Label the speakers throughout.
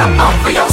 Speaker 1: I'm for your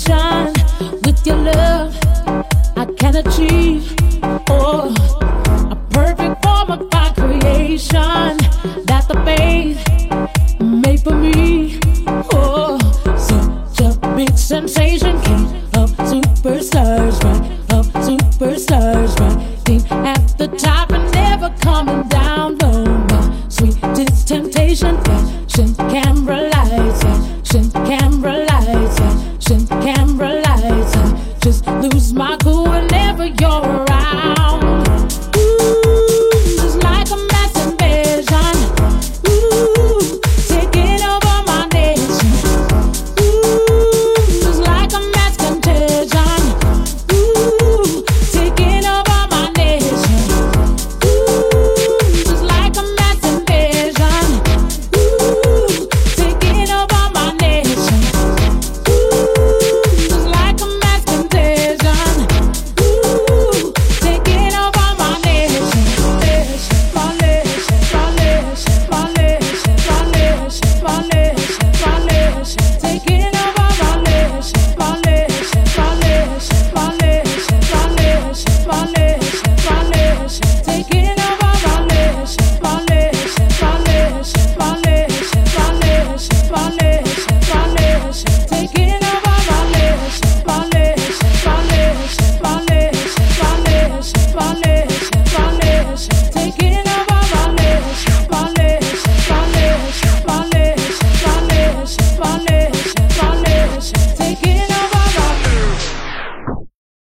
Speaker 2: sunshine with your love. I can achieve oh, a perfect form of my creation that the faith.